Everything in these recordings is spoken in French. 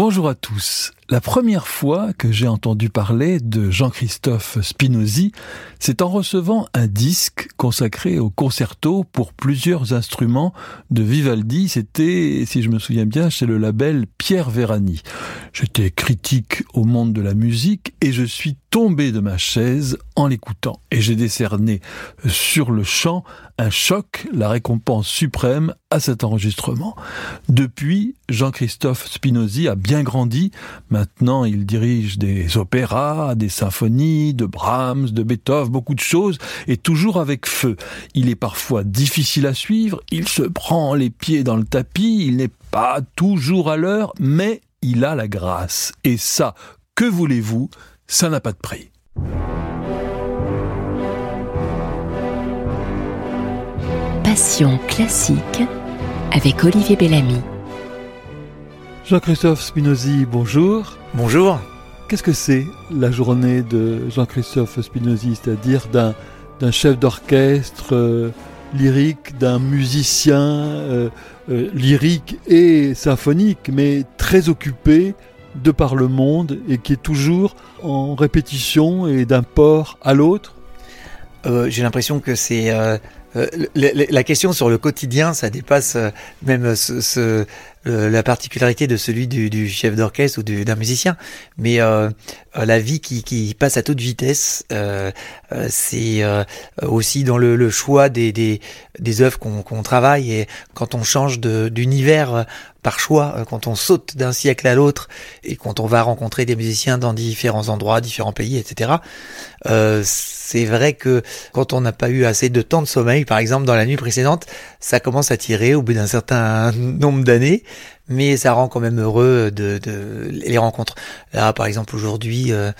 Bonjour à tous. La première fois que j'ai entendu parler de Jean-Christophe Spinozzi, c'est en recevant un disque consacré au concerto pour plusieurs instruments de Vivaldi. C'était, si je me souviens bien, chez le label Pierre Vérani. J'étais critique au monde de la musique et je suis tombé de ma chaise en l'écoutant. Et j'ai décerné sur le champ un choc, la récompense suprême à cet enregistrement. Depuis, Jean-Christophe Spinozzi a bien grandi. Maintenant, il dirige des opéras, des symphonies, de Brahms, de Beethoven, beaucoup de choses, et toujours avec feu. Il est parfois difficile à suivre, il se prend les pieds dans le tapis, il n'est pas toujours à l'heure, mais il a la grâce. Et ça, que voulez-vous, ça n'a pas de prix. Passion classique avec Olivier Bellamy. Jean-Christophe Spinozzi, bonjour. Bonjour. Qu'est-ce que c'est la journée de Jean-Christophe Spinozzi, c'est-à-dire d'un, chef d'orchestre euh, lyrique, d'un musicien euh, euh, lyrique et symphonique, mais très occupé de par le monde et qui est toujours en répétition et d'un port à l'autre. J'ai l'impression que c'est euh, la, question sur le quotidien, ça dépasse euh, même ce, la particularité de celui du, chef d'orchestre ou d'un musicien. Mais euh, la vie qui, passe à toute vitesse, c'est aussi dans le, choix des, des, des œuvres qu'on travaille et quand on change d'univers par choix, quand on saute d'un siècle à l'autre et quand on va rencontrer des musiciens dans différents endroits, différents pays, etc. Euh, c'est vrai que quand on n'a pas eu assez de temps de sommeil, par exemple dans la nuit précédente, ça commence à tirer au bout d'un certain nombre d'années, mais ça rend quand même heureux de, les rencontres. Là, par exemple, aujourd'hui, euh,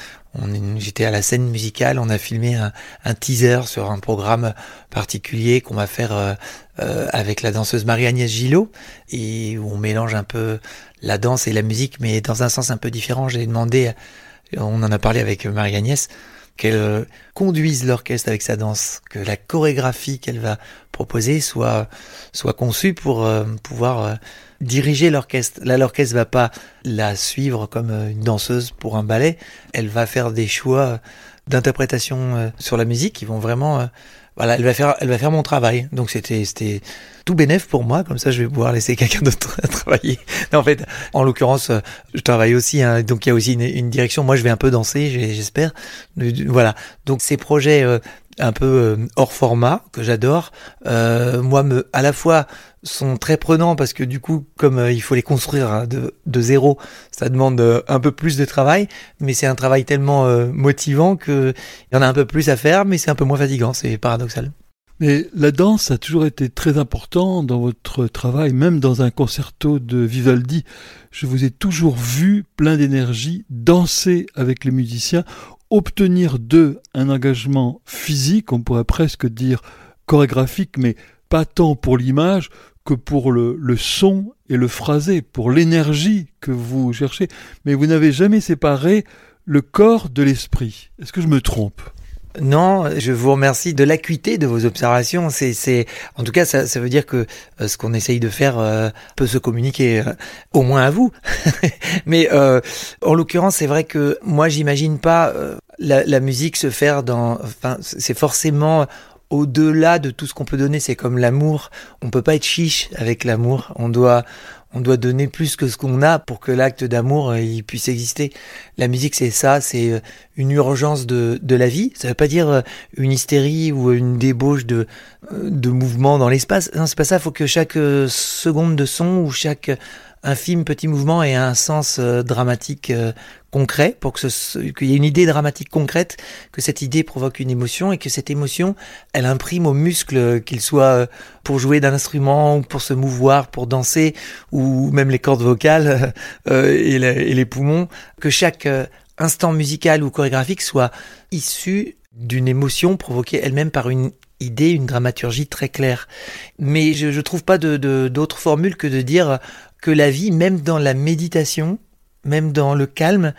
j'étais à la scène musicale, on a filmé un, teaser sur un programme particulier qu'on va faire euh, euh, avec la danseuse Marie-Agnès Gillot, et où on mélange un peu la danse et la musique, mais dans un sens un peu différent. J'ai demandé, on en a parlé avec Marie-Agnès, qu'elle euh, conduise l'orchestre avec sa danse, que la chorégraphie qu'elle va proposer soit, soit conçue pour pouvoir diriger l'orchestre. Là, l'orchestre va pas la suivre comme une danseuse pour un ballet, elle va faire des choix d'interprétation sur la musique qui vont vraiment voilà, elle va faire, elle va faire mon travail. Donc c'était, c'était tout bénéf pour moi. Comme ça, je vais pouvoir laisser quelqu'un d'autre travailler. En fait, en l'occurrence, euh, je travaille aussi. Hein, donc il y a aussi une, direction. Moi, je vais un peu danser, j'espère. Voilà. Donc ces projets euh, un peu euh, hors format que j'adore, moi, me, à la fois sont très prenants parce que du coup, comme il faut les construire hein, de, zéro, ça demande un peu plus de travail, mais c'est un travail tellement motivant qu'il y en a un peu plus à faire, mais c'est un peu moins fatigant, c'est paradoxal. Mais la danse a toujours été très important dans votre travail, même dans un concerto de Vivaldi. Je vous ai toujours vu plein d'énergie, danser avec les musiciens, obtenir d'eux un engagement physique, on pourrait presque dire chorégraphique, mais pas tant pour l'image que pour le, son et le phrasé, pour l'énergie que vous cherchez. Mais vous n'avez jamais séparé le corps de l'esprit. Est-ce que je me trompe? Non, je vous remercie de l'acuité de vos observations. C'est, c'est, en tout cas, ça, ça veut dire que euh, ce qu'on essaye de faire euh, peut se communiquer, euh, au moins à vous. Mais en l'occurrence, c'est vrai que moi, j'imagine pas la, la, musique se faire dans. Enfin, c'est forcément au-delà de tout ce qu'on peut donner. C'est comme l'amour. On peut pas être chiche avec l'amour. On doit on doit donner plus que ce qu'on a pour que l'acte d'amour euh, il puisse exister. La musique c'est ça, c'est euh, une urgence de, de la vie. Ça veut pas dire euh, une hystérie ou une débauche de, de mouvement dans l'espace. Non, c'est pas ça. Il faut que chaque seconde de son ou chaque infime petit mouvement ait un sens dramatique concret, pour que qu'il y ait une idée dramatique concrète, que cette idée provoque une émotion et que cette émotion, elle imprime aux muscles, qu'ils soient euh, pour jouer d'un instrument ou pour se mouvoir, pour danser, ou même les cordes vocales euh, et, les poumons, que chaque euh, instant musical ou chorégraphique soit issu d'une émotion provoquée elle-même par une idée, une dramaturgie très claire. Mais je ne trouve pas d'autre de, d'autre formule que de dire que la vie, même dans la méditation, même dans le calme,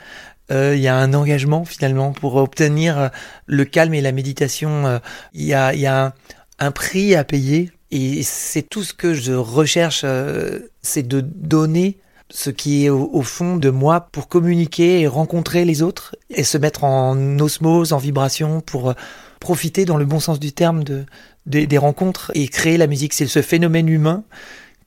euh, il y a un engagement finalement pour obtenir euh, le calme et la méditation. Euh, il y a, un, prix à payer et c'est tout ce que je recherche, c'est de donner ce qui est au, fond de moi pour communiquer et rencontrer les autres et se mettre en osmose, en vibration pour profiter dans le bon sens du terme de, des rencontres et créer la musique. C'est ce phénomène humain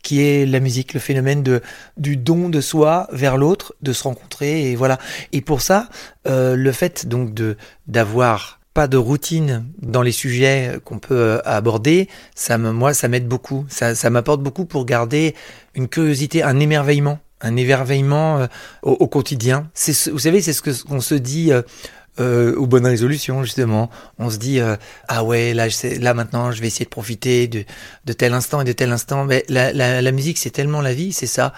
qui est la musique, le phénomène de du don de soi vers l'autre, de se rencontrer et voilà. Et pour ça, euh, le fait donc de d'avoir pas de routine dans les sujets qu'on peut euh, aborder, ça me, moi, ça m'aide beaucoup. Ça, ça m'apporte beaucoup pour garder une curiosité, un émerveillement, un émerveillement euh, au, quotidien. C'est, vous savez, c'est ce que qu'on se dit. Euh, euh, aux bonnes résolutions justement. On se dit euh, ah ouais là je là maintenant je vais essayer de profiter de, de tel instant et de tel instant. Mais la, la, la musique c'est tellement la vie, c'est ça.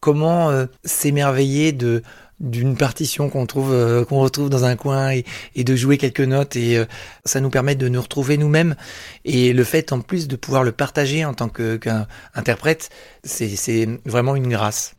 Comment euh, s'émerveiller de d'une partition qu'on trouve euh, qu'on retrouve dans un coin et, et, de jouer quelques notes et ça nous permet de nous retrouver nous-mêmes et le fait en plus de pouvoir le partager en tant qu'interprète c'est vraiment une grâce.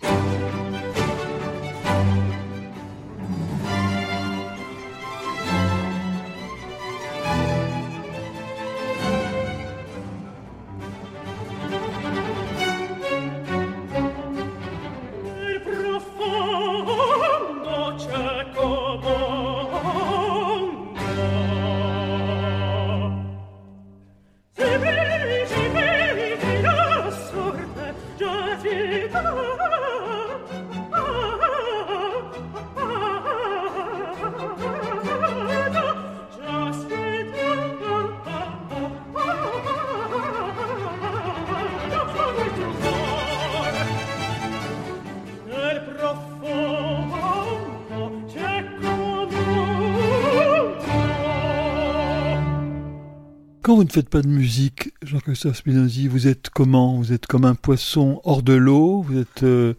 Quand vous ne faites pas de musique, Jean-Christophe Spinozzi, vous êtes comment? Vous êtes comme un poisson hors de l'eau Vous êtes euh,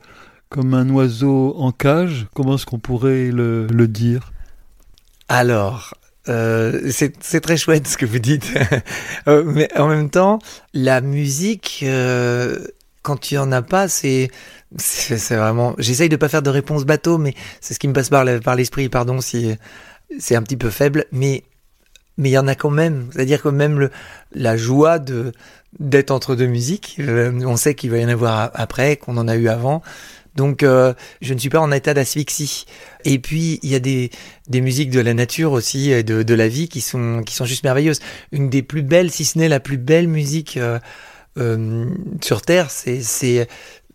comme un oiseau en cage Comment est-ce qu'on pourrait le, dire? Alors, euh, c'est très chouette ce que vous dites. Euh, mais en même temps, la musique, quand tu en as pas, c'est c'est vraiment. J'essaye de pas faire de réponse bateau, mais c'est ce qui me passe par l'esprit. Pardon si c'est un petit peu faible, mais mais il y en a quand même. C'est-à-dire que même le, la joie de d'être entre deux musiques, euh, on sait qu'il va y en avoir après, qu'on en a eu avant. Donc euh, je ne suis pas en état d'asphyxie. Et puis il y a des, des musiques de la nature aussi, de, de la vie qui sont, qui sont juste merveilleuses. Une des plus belles, si ce n'est la plus belle musique euh, euh sur Terre, c'est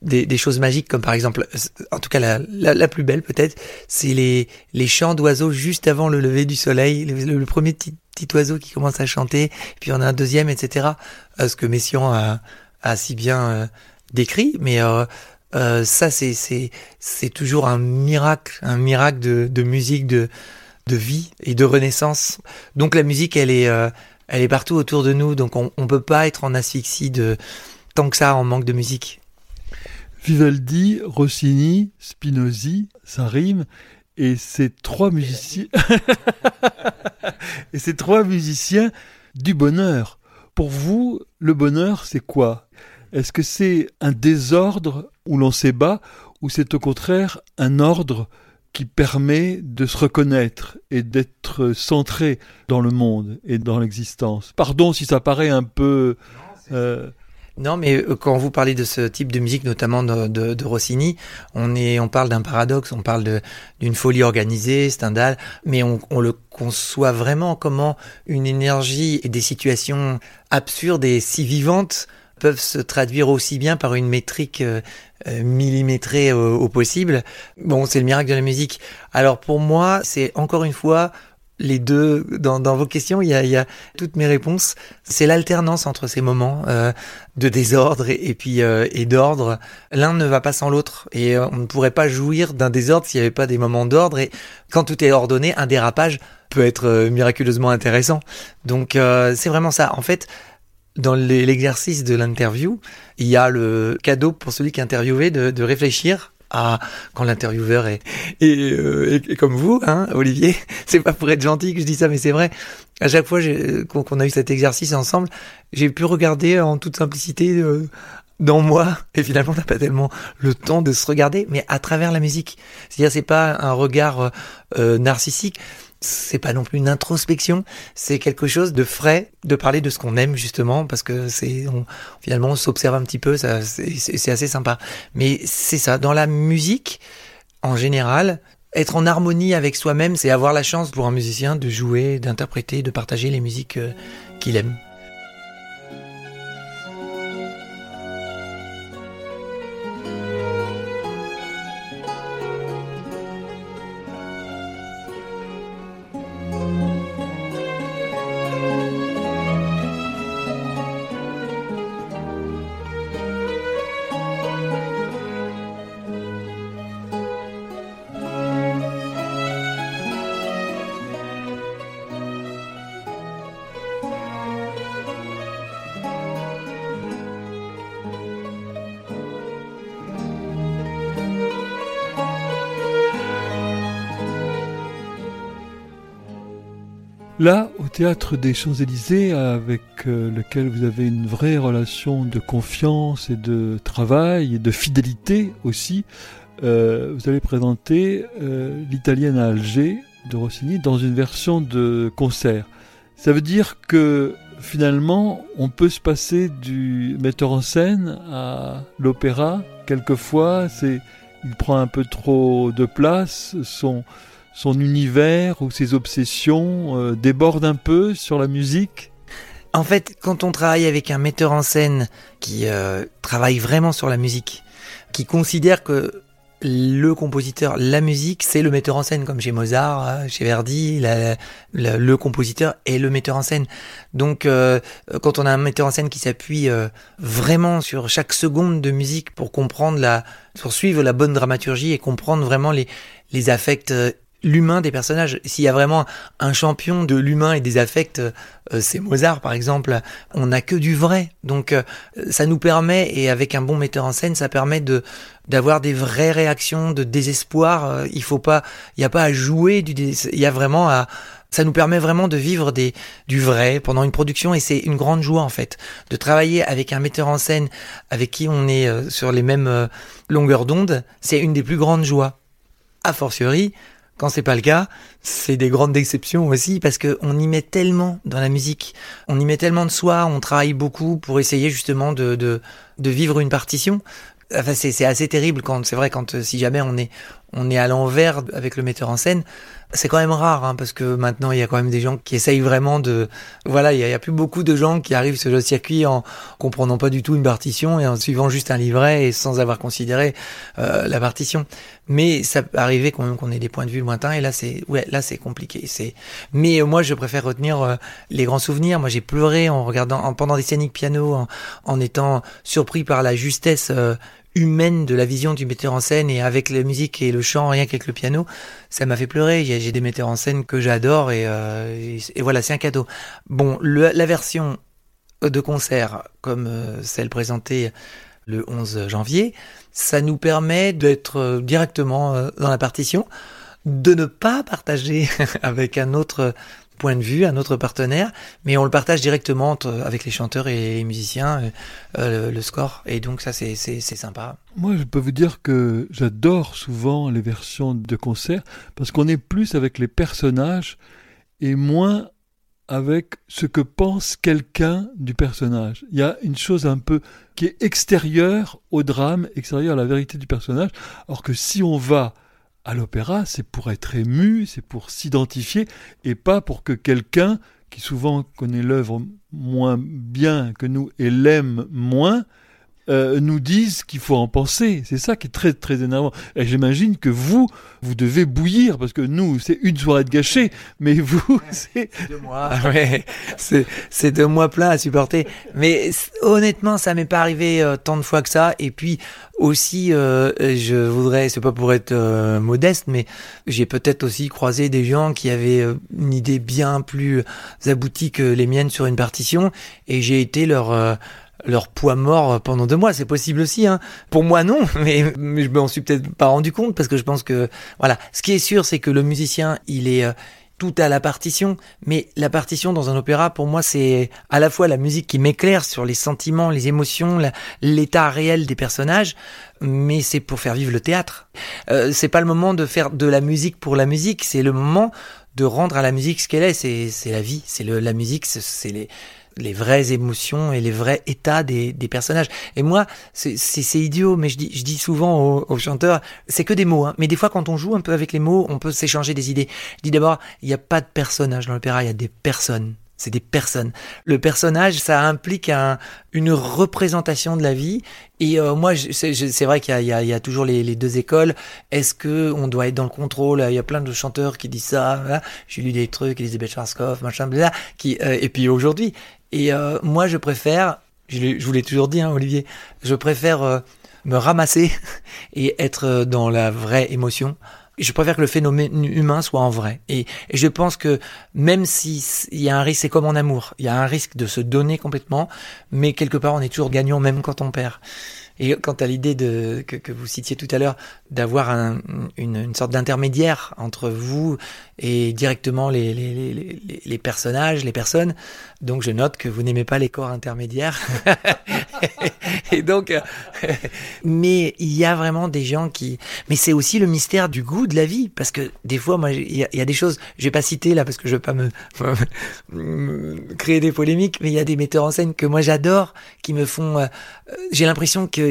des, des, choses magiques comme par exemple, en tout cas la, la, plus belle peut-être, c'est les, les chants d'oiseaux juste avant le lever du soleil, le, le premier petit, petit, oiseau qui commence à chanter, puis on a un deuxième, etc. Euh, ce que Messiaen a, a si bien euh, décrit, mais euh, euh, ça c'est toujours un miracle, un miracle de, de musique, de de vie et de renaissance. Donc la musique, elle est euh, elle est partout autour de nous, donc on, on peut pas être en asphyxie de tant que ça en manque de musique. Vivaldi, Rossini, Spinozzi, ça rime. Et ces trois musiciens, et ces trois musiciens du bonheur. Pour vous, le bonheur, c'est quoi? Est-ce que c'est un désordre où l'on s'ébat, ou c'est au contraire un ordre qui permet de se reconnaître et d'être centré dans le monde et dans l'existence? Pardon si ça paraît un peu... Euh, non, mais euh, quand vous parlez de ce type de musique, notamment de, Rossini, on est, on parle d'un paradoxe, on parle d'une folie organisée, Stendhal, mais on, le conçoit vraiment comment une énergie et des situations absurdes et si vivantes peuvent se traduire aussi bien par une métrique euh, euh millimétrée au possible. Bon, c'est le miracle de la musique. Alors pour moi, c'est encore une fois les deux dans, dans vos questions, il y, a, il y a toutes mes réponses. C'est l'alternance entre ces moments euh, de désordre et, puis euh, et d'ordre. L'un ne va pas sans l'autre et euh, on ne pourrait pas jouir d'un désordre s'il n'y avait pas des moments d'ordre. Et quand tout est ordonné, un dérapage peut être euh, miraculeusement intéressant. Donc euh, c'est vraiment ça. En fait, dans l'exercice de l'interview, il y a le cadeau pour celui qui est interviewé de, de réfléchir à quand l'intervieweur est, est, euh, comme vous, hein, Olivier. C'est pas pour être gentil que je dis ça, mais c'est vrai. À chaque fois qu'on a eu cet exercice ensemble, j'ai pu regarder en toute simplicité euh, dans moi. Et finalement, on n'a pas tellement le temps de se regarder, mais à travers la musique. C'est-à-dire, c'est pas un regard euh, narcissique c'est pas non plus une introspection, c'est quelque chose de frais, de parler de ce qu'on aime justement, parce que c'est finalement on s'observe un petit peu, ça c'est assez sympa. Mais c'est ça, dans la musique, en général, être en harmonie avec soi-même, c'est avoir la chance pour un musicien de jouer, d'interpréter, de partager les musiques euh, qu'il aime. Là, au théâtre des Champs-Élysées, avec euh, lequel vous avez une vraie relation de confiance et de travail et de fidélité aussi, euh, vous allez présenter euh, l'italienne à Alger de Rossini dans une version de concert. Ça veut dire que finalement, on peut se passer du metteur en scène à l'opéra. Quelquefois, c'est, il prend un peu trop de place. Son, son univers ou ses obsessions euh, débordent un peu sur la musique? En fait, quand on travaille avec un metteur en scène qui euh, travaille vraiment sur la musique, qui considère que le compositeur, la musique, c'est le metteur en scène, comme chez Mozart, euh, chez Verdi, le compositeur est le metteur en scène. Donc, quand on a un metteur en scène qui s'appuie vraiment sur chaque seconde de musique pour comprendre la, pour suivre la bonne dramaturgie et comprendre vraiment les, les affects l'humain des personnages. S'il y a vraiment un champion de l'humain et des affects, euh, c'est Mozart par exemple. On n'a que du vrai, donc euh, ça nous permet et avec un bon metteur en scène, ça permet de d'avoir des vraies réactions de désespoir. Euh, il faut pas, il y a pas à jouer du, il y a vraiment à ça nous permet vraiment de vivre des, du vrai pendant une production et c'est une grande joie en fait de travailler avec un metteur en scène avec qui on est sur les mêmes longueurs d'onde. C'est une des plus grandes joies. A fortiori, quand c'est pas le cas, c'est des grandes déceptions aussi parce que on y met tellement dans la musique, on y met tellement de soi, on travaille beaucoup pour essayer justement de, de, de vivre une partition. Enfin, c'est assez terrible quand c'est vrai quand si jamais on est on est à l'envers avec le metteur en scène, c'est quand même rare, hein, parce que maintenant il y a quand même des gens qui essayent vraiment de, voilà, il y, a, plus beaucoup de gens qui arrivent sur le circuit en comprenant pas du tout une partition et en suivant juste un livret et sans avoir considéré euh, la partition. Mais ça peut arriver quand même qu'on ait des points de vue lointains et là c'est, ouais, là c'est compliqué. C'est, mais euh, moi je préfère retenir euh, les grands souvenirs. Moi j'ai pleuré en regardant, en, pendant des scéniques piano, en, en étant surpris par la justesse humaine de la vision du metteur en scène et avec la musique et le chant, rien qu'avec le piano, ça m'a fait pleurer. J'ai des metteurs en scène que j'adore et, euh, voilà, c'est un cadeau. Bon, la version de concert comme euh, celle présentée le 11 janvier, ça nous permet d'être euh, directement dans la partition, de ne pas partager avec un autre point de vue, un autre partenaire, mais on le partage directement avec les chanteurs et les musiciens, euh, euh, le, score. Et donc ça, c'est sympa. Moi, je peux vous dire que j'adore souvent les versions de concert parce qu'on est plus avec les personnages et moins avec ce que pense quelqu'un du personnage. Il y a une chose un peu qui est extérieure au drame, extérieure à la vérité du personnage, alors que si on va à l'opéra, c'est pour être ému, c'est pour s'identifier, et pas pour que quelqu'un qui souvent connaît l'œuvre moins bien que nous et l'aime moins, euh, nous disent qu'il faut en penser. C'est ça qui est très très énervant. Et j'imagine que vous, vous devez bouillir parce que nous, c'est une soirée de gâchée, mais vous, c'est deux mois. Ouais, c'est deux mois pleins à supporter. Mais honnêtement, ça m'est pas arrivé euh, tant de fois que ça. Et puis aussi, euh, je voudrais, c'est pas pour être modeste, mais j'ai peut-être aussi croisé des gens qui avaient une idée bien plus aboutie que les miennes sur une partition, et j'ai été leur leur poids mort pendant deux mois. C'est possible aussi. Hein. Pour moi, non, mais, je m'en suis peut-être pas rendu compte parce que je pense que voilà. Ce qui est sûr, c'est que le musicien, il est euh, tout à la partition, mais la partition dans un opéra, pour moi, c'est à la fois la musique qui m'éclaire sur les sentiments, les émotions, l'état réel des personnages, mais c'est pour faire vivre le théâtre. Euh, c'est pas le moment de faire de la musique pour la musique, c'est le moment de rendre à la musique ce qu'elle est. C'est, la vie, c'est la musique, c'est les, les vraies émotions et les vrais états des, des personnages. Et moi, c'est, idiot, mais je dis, je dis souvent aux, aux chanteurs, c'est que des mots. Hein. Mais des fois, quand on joue un peu avec les mots, on peut s'échanger des idées. Je dis d'abord, il n'y a pas de personnages dans l'opéra, il y a des personnes c'est des personnes. Le personnage, ça implique un, une représentation de la vie. Et euh, moi, c'est vrai qu'il y, y, a toujours les, les deux écoles. Est-ce que on doit être dans le contrôle? Il y a plein de chanteurs qui disent ça. J'ai lu des trucs, Elisabeth Schwarzkopf, machin, bla, qui, euh, et puis aujourd'hui. Et euh, moi, je préfère, je, je vous l'ai toujours dit, hein, Olivier, je préfère me ramasser et être dans la vraie émotion je préfère que le phénomène humain soit en vrai. Et, je pense que même s'il y a un risque, c'est comme en amour, il y a un risque de se donner complètement, mais quelque part on est toujours gagnant même quand on perd. Et quant à l'idée que, vous citiez tout à l'heure d'avoir un, une, sorte d'intermédiaire entre vous et directement les, personnages, les personnes, donc je note que vous n'aimez pas les corps intermédiaires. et donc, euh, mais il y a vraiment des gens qui, mais c'est aussi le mystère du goût de la vie, parce que des fois, moi, il y, a des choses, je vais pas citer là parce que je veux pas me, me créer des polémiques, mais il y a des metteurs en scène que moi j'adore, qui me font, euh, j'ai l'impression que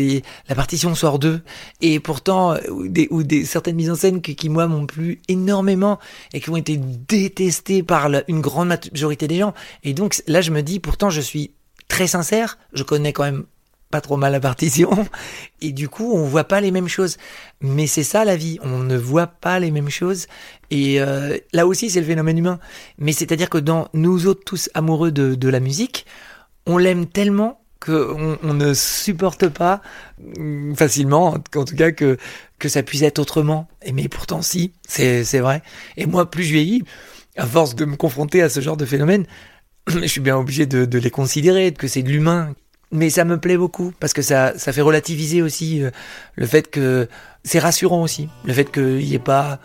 la partition sort d'eux. Et pourtant, ou des, ou des certaines mises en scène qui, moi, m'ont plu énormément et qui ont été détestées par une grande majorité des gens. Et donc, là, je me dis, pourtant, je suis très sincère. Je connais quand même pas trop mal la partition. Et du coup, on voit pas les mêmes choses. Mais c'est ça la vie. On ne voit pas les mêmes choses. Et euh, là aussi, c'est le phénomène humain. Mais c'est-à-dire que dans nous autres tous amoureux de la musique, on l'aime tellement qu'on on ne supporte pas mm, facilement, en tout cas que, que ça puisse être autrement. Et mais pourtant si, c'est, vrai. Et moi, plus je vieillis, à force de me confronter à ce genre de phénomène, je suis bien obligé de, de les considérer, que c'est de l'humain. Mais ça me plaît beaucoup, parce que ça, ça fait relativiser aussi euh, le fait que c'est rassurant aussi, le fait qu'il n'y ait pas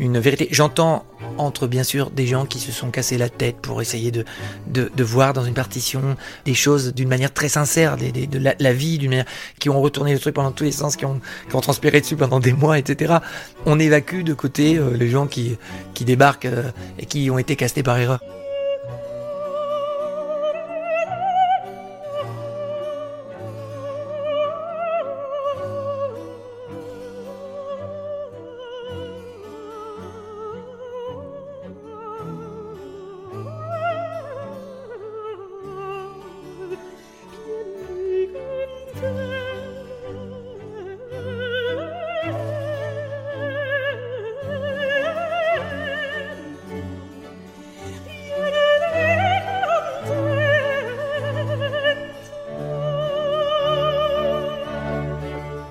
une vérité. J'entends entre bien sûr des gens qui se sont cassés la tête pour essayer de, de, voir dans une partition des choses d'une manière très sincère, de la, la vie, d'une manière qui ont retourné le truc pendant tous les sens, qui ont, qui ont transpiré dessus pendant des mois, etc. On évacue de côté euh, les gens qui, qui débarquent euh, et qui ont été castés par erreur.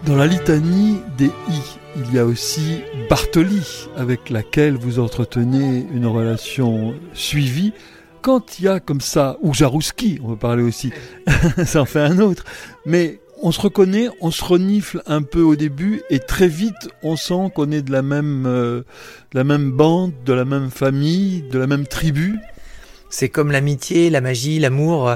Dans la litanie des i, il y a aussi Bartoli, avec laquelle vous entretenez une relation suivie. Quand il y a comme ça, ou Jarouski, on peut parler aussi, ça en fait un autre, mais on se reconnaît, on se renifle un peu au début et très vite on sent qu'on est de la même, euh, de la même bande, de la même famille, de la même tribu. C'est comme l'amitié, la magie, l'amour.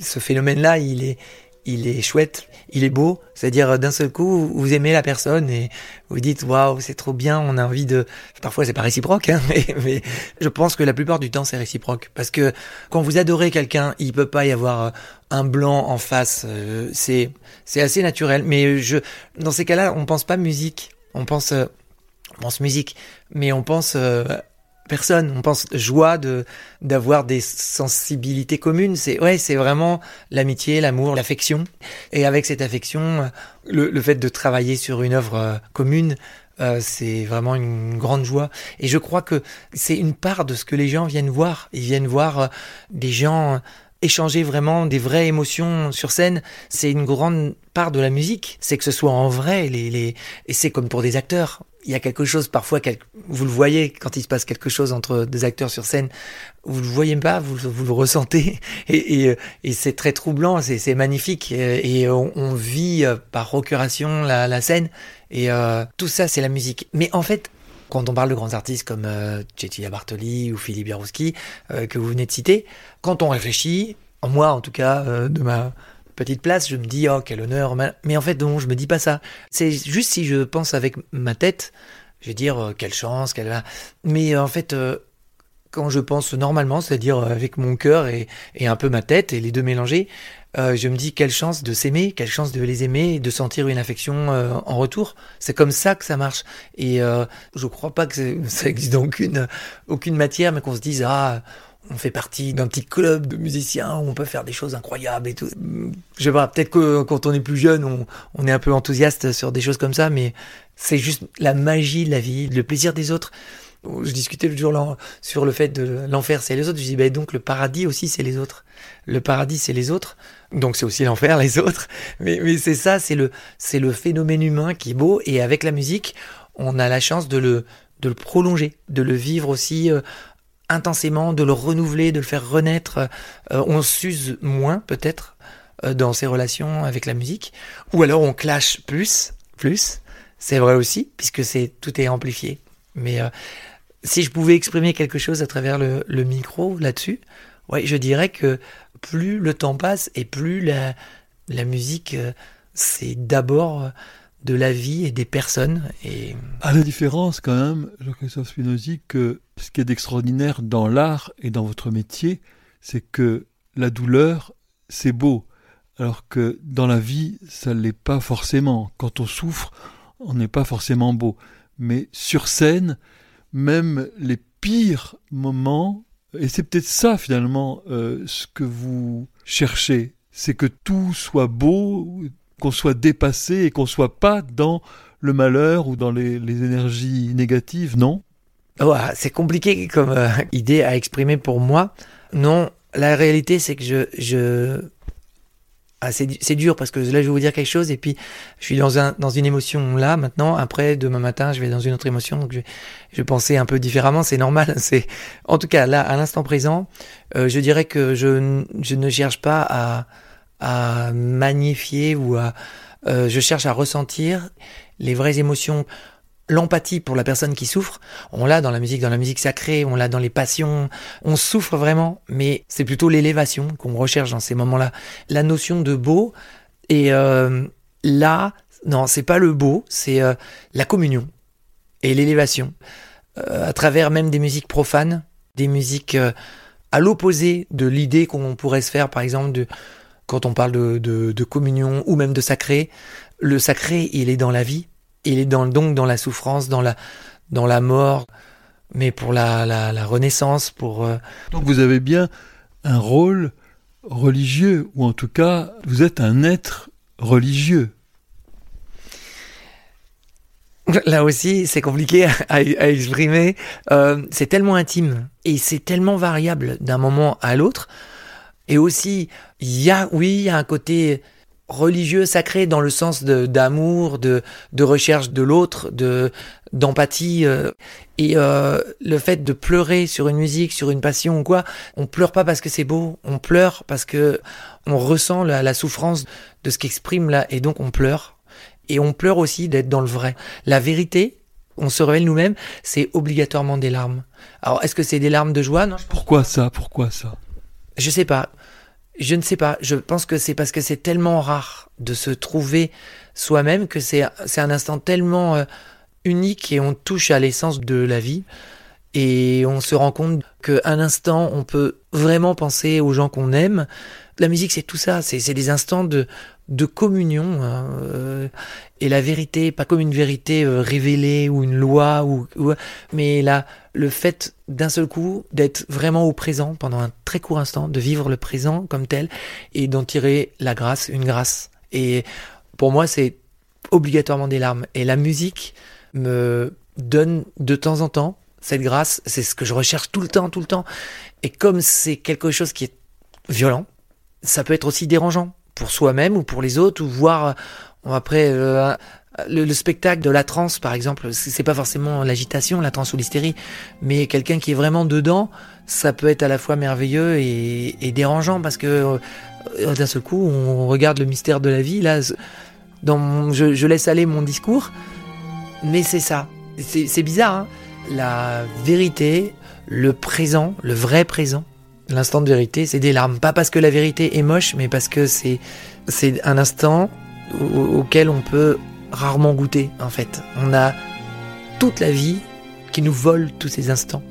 Ce phénomène-là, il est, il est chouette, il est beau. C'est-à-dire d'un seul coup, vous aimez la personne et vous dites waouh, c'est trop bien. On a envie de. Parfois, c'est pas réciproque, hein, mais, mais, je pense que la plupart du temps, c'est réciproque parce que quand vous adorez quelqu'un, il peut pas y avoir un blanc en face. Euh, c'est c'est assez naturel. Mais je dans ces cas-là, on pense pas musique. On pense euh, on pense musique, mais on pense euh, personne. On pense joie de d'avoir des sensibilités communes. C'est ouais, c'est vraiment l'amitié, l'amour, l'affection. Et avec cette affection, le, le, fait de travailler sur une œuvre euh, commune, euh, c'est vraiment une grande joie. Et je crois que c'est une part de ce que les gens viennent voir. Ils viennent voir euh, des gens échanger vraiment des vraies émotions sur scène, c'est une grande part de la musique. C'est que ce soit en vrai, les, les... et c'est comme pour des acteurs il y a quelque chose parfois, vous le voyez quand il se passe quelque chose entre des acteurs sur scène, vous le voyez pas, vous, vous le ressentez, et, et, et c'est très troublant, c'est magnifique, et, on, on, vit euh, par procuration la, la scène, et euh, tout ça c'est la musique. Mais en fait, quand on parle de grands artistes comme euh, Bartoli ou Philippe Jarouski, euh, que vous venez de citer, quand on réfléchit, moi en tout cas, euh, de ma petite place, je me dis oh quel honneur, mais en fait non, je me dis pas ça. C'est juste si je pense avec ma tête, je vais dire euh, quelle chance, quelle. Mais euh, en fait, euh, quand je pense normalement, c'est-à-dire avec mon cœur et, un peu ma tête et les deux mélangés, je me dis quelle chance de s'aimer, quelle chance de les aimer de sentir une affection en retour. C'est comme ça que ça marche. Et euh, je crois pas que ça existe dans aucune matière, mais qu'on se dise ah on fait partie d'un petit club de musiciens où on peut faire des choses incroyables et tout. Je sais pas, peut-être que quand on est plus jeune, on, est un peu enthousiaste sur des choses comme ça, mais c'est juste la magie de la vie, le plaisir des autres je discutais le jour sur le fait de l'enfer c'est les autres. Je dis ben donc le paradis aussi c'est les autres. Le paradis c'est les autres, donc c'est aussi l'enfer les autres. Mais, mais c'est ça, c'est le c'est le phénomène humain qui est beau et avec la musique on a la chance de le de le prolonger, de le vivre aussi euh, intensément, de le renouveler, de le faire renaître. Euh, on s'use moins peut-être euh, dans ses relations avec la musique, ou alors on clash plus, plus. C'est vrai aussi puisque c'est tout est amplifié. Mais si je pouvais exprimer quelque chose à travers le, micro là-dessus, ouais, je dirais que plus le temps passe et plus la, la musique, euh, c'est d'abord de la vie et des personnes. Et... À la différence quand même, Jean-Christophe Spinozzi, que ce qui est d'extraordinaire dans l'art et dans votre métier, c'est que la douleur, c'est beau. Alors que dans la vie, ça ne l'est pas forcément. Quand on souffre, on n'est pas forcément beau. Mais sur scène, même les pires moments, et c'est peut-être ça finalement euh, ce que vous cherchez, c'est que tout soit beau, qu'on soit dépassé et qu'on soit pas dans le malheur ou dans les, énergies négatives, non? C'est compliqué comme euh, idée à exprimer pour moi. Non, la réalité c'est que je, je ah, c'est dur parce que là, je vais vous dire quelque chose et puis je suis dans, un, dans une émotion là maintenant. Après, demain matin, je vais dans une autre émotion. Donc, je, je penser un peu différemment. C'est normal. C'est En tout cas, là, à l'instant présent, euh, je dirais que je, je ne cherche pas à, à magnifier ou à. Euh, je cherche à ressentir les vraies émotions l'empathie pour la personne qui souffre, on l'a dans la musique, dans la musique sacrée, on l'a dans les passions, on souffre vraiment, mais c'est plutôt l'élévation qu'on recherche dans ces moments-là. La notion de beau, et euh, là, non, c'est pas le beau, c'est euh, la communion et l'élévation, euh, à travers même des musiques profanes, des musiques à l'opposé de l'idée qu'on pourrait se faire, par exemple, de quand on parle de, de communion ou même de sacré. Le sacré, il est dans la vie, il est dans, donc dans la souffrance, dans la, dans la mort, mais pour la, la, renaissance, pour... Euh, donc vous avez bien un rôle religieux, ou en tout cas, vous êtes un être religieux. Là aussi, c'est compliqué à, exprimer. Euh, c'est tellement intime et c'est tellement variable d'un moment à l'autre. Et aussi, il y a, oui, il y a un côté religieux, sacré dans le sens d'amour, de, de, recherche de l'autre, de d'empathie. Euh, et euh, le fait de pleurer sur une musique, sur une passion ou quoi, on pleure pas parce que c'est beau, on pleure parce que on ressent la, la souffrance de ce qu'exprime là, et donc on pleure. Et on pleure aussi d'être dans le vrai. La vérité, on se révèle nous-mêmes, c'est obligatoirement des larmes. Alors, est-ce que c'est des larmes de joie? Non. Pourquoi ça? Pourquoi ça? Je sais pas. Je ne sais pas. Je pense que c'est parce que c'est tellement rare de se trouver soi-même que c'est un instant tellement euh, unique et on touche à l'essence de la vie et on se rend compte qu'un instant on peut vraiment penser aux gens qu'on aime. La musique c'est tout ça. C'est des instants de de communion hein, euh, et la vérité, pas comme une vérité euh, révélée ou une loi ou, mais là le fait d'un seul coup d'être vraiment au présent pendant un très court instant, de vivre le présent comme tel et d'en tirer la grâce, une grâce. Et pour moi, c'est obligatoirement des larmes. Et la musique me donne de temps en temps cette grâce. C'est ce que je recherche tout le temps, tout le temps. Et comme c'est quelque chose qui est violent, ça peut être aussi dérangeant pour soi-même ou pour les autres, ou voir après euh, le, spectacle de la transe, par exemple, c'est pas forcément l'agitation, la transe ou l'hystérie, mais quelqu'un qui est vraiment dedans, ça peut être à la fois merveilleux et, dérangeant parce que euh, d'un seul coup, on regarde le mystère de la vie. Là, dans je, laisse aller mon discours, mais c'est ça. C'est bizarre. Hein la vérité, le présent, le vrai présent, l'instant de vérité, c'est des larmes. Pas parce que la vérité est moche, mais parce que c'est c'est un instant auquel on peut rarement goûter en fait. On a toute la vie qui nous vole tous ces instants.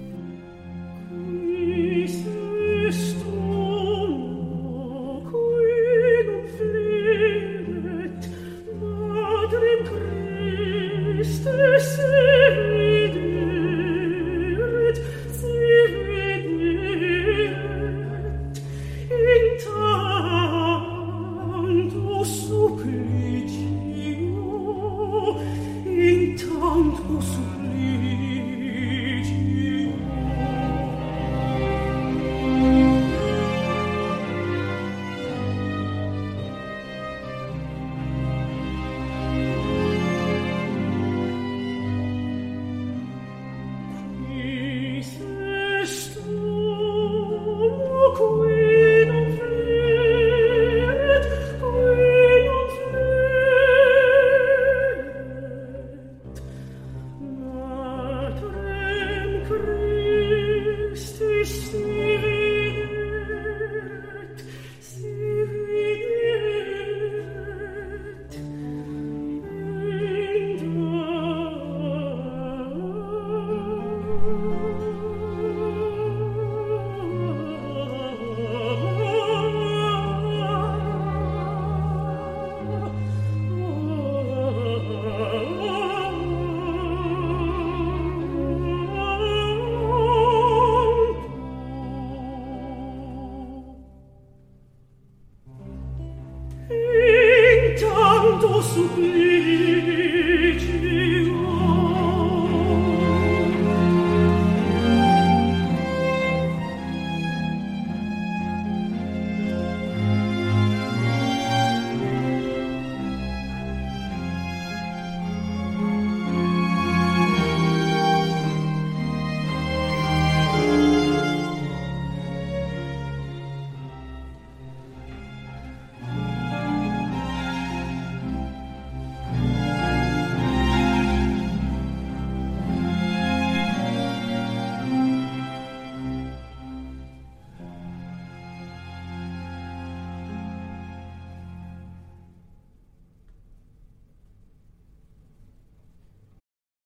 tanto supplì